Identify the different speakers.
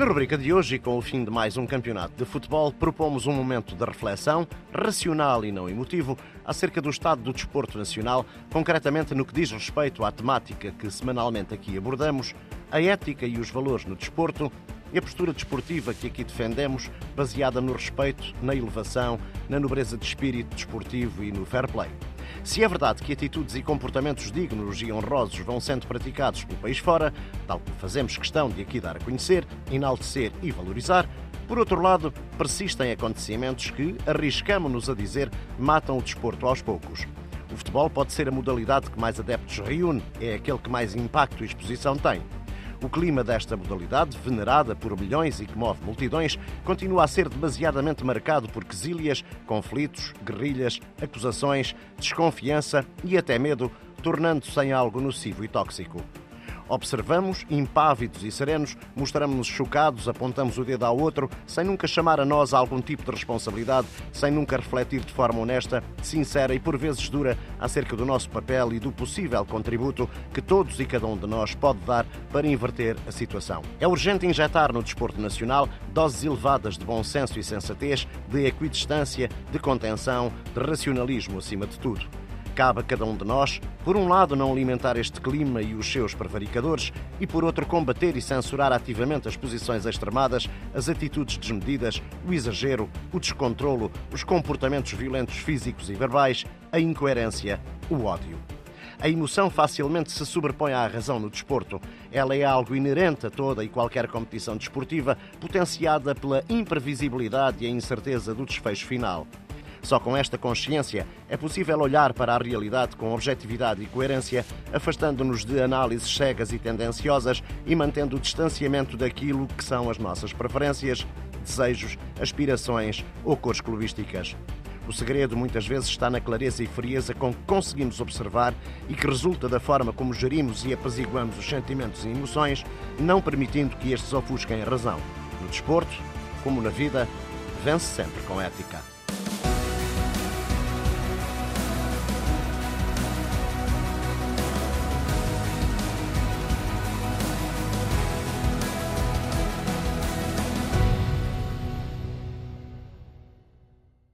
Speaker 1: Na rubrica de hoje, e com o fim de mais um campeonato de futebol, propomos um momento de reflexão, racional e não emotivo, acerca do estado do desporto nacional, concretamente no que diz respeito à temática que semanalmente aqui abordamos, a ética e os valores no desporto e a postura desportiva que aqui defendemos, baseada no respeito, na elevação, na nobreza de espírito desportivo e no fair play. Se é verdade que atitudes e comportamentos dignos e honrosos vão sendo praticados pelo país fora, tal como fazemos questão de aqui dar a conhecer, enaltecer e valorizar, por outro lado, persistem acontecimentos que, arriscamos-nos a dizer, matam o desporto aos poucos. O futebol pode ser a modalidade que mais adeptos reúne, é aquele que mais impacto e exposição tem. O clima desta modalidade, venerada por milhões e que move multidões, continua a ser demasiadamente marcado por quesílias, conflitos, guerrilhas, acusações, desconfiança e até medo, tornando-se em algo nocivo e tóxico. Observamos, impávidos e serenos, mostramos-nos chocados, apontamos o dedo ao outro, sem nunca chamar a nós algum tipo de responsabilidade, sem nunca refletir de forma honesta, sincera e por vezes dura acerca do nosso papel e do possível contributo que todos e cada um de nós pode dar para inverter a situação. É urgente injetar no desporto nacional doses elevadas de bom senso e sensatez, de equidistância, de contenção, de racionalismo acima de tudo. Cabe a cada um de nós, por um lado, não alimentar este clima e os seus prevaricadores, e por outro, combater e censurar ativamente as posições extremadas, as atitudes desmedidas, o exagero, o descontrolo, os comportamentos violentos físicos e verbais, a incoerência, o ódio. A emoção facilmente se sobrepõe à razão no desporto. Ela é algo inerente a toda e qualquer competição desportiva, potenciada pela imprevisibilidade e a incerteza do desfecho final. Só com esta consciência é possível olhar para a realidade com objetividade e coerência, afastando-nos de análises cegas e tendenciosas e mantendo o distanciamento daquilo que são as nossas preferências, desejos, aspirações ou cores clubísticas. O segredo muitas vezes está na clareza e frieza com que conseguimos observar e que resulta da forma como gerimos e apaziguamos os sentimentos e emoções, não permitindo que estes ofusquem a razão. No desporto, como na vida, vence sempre com ética.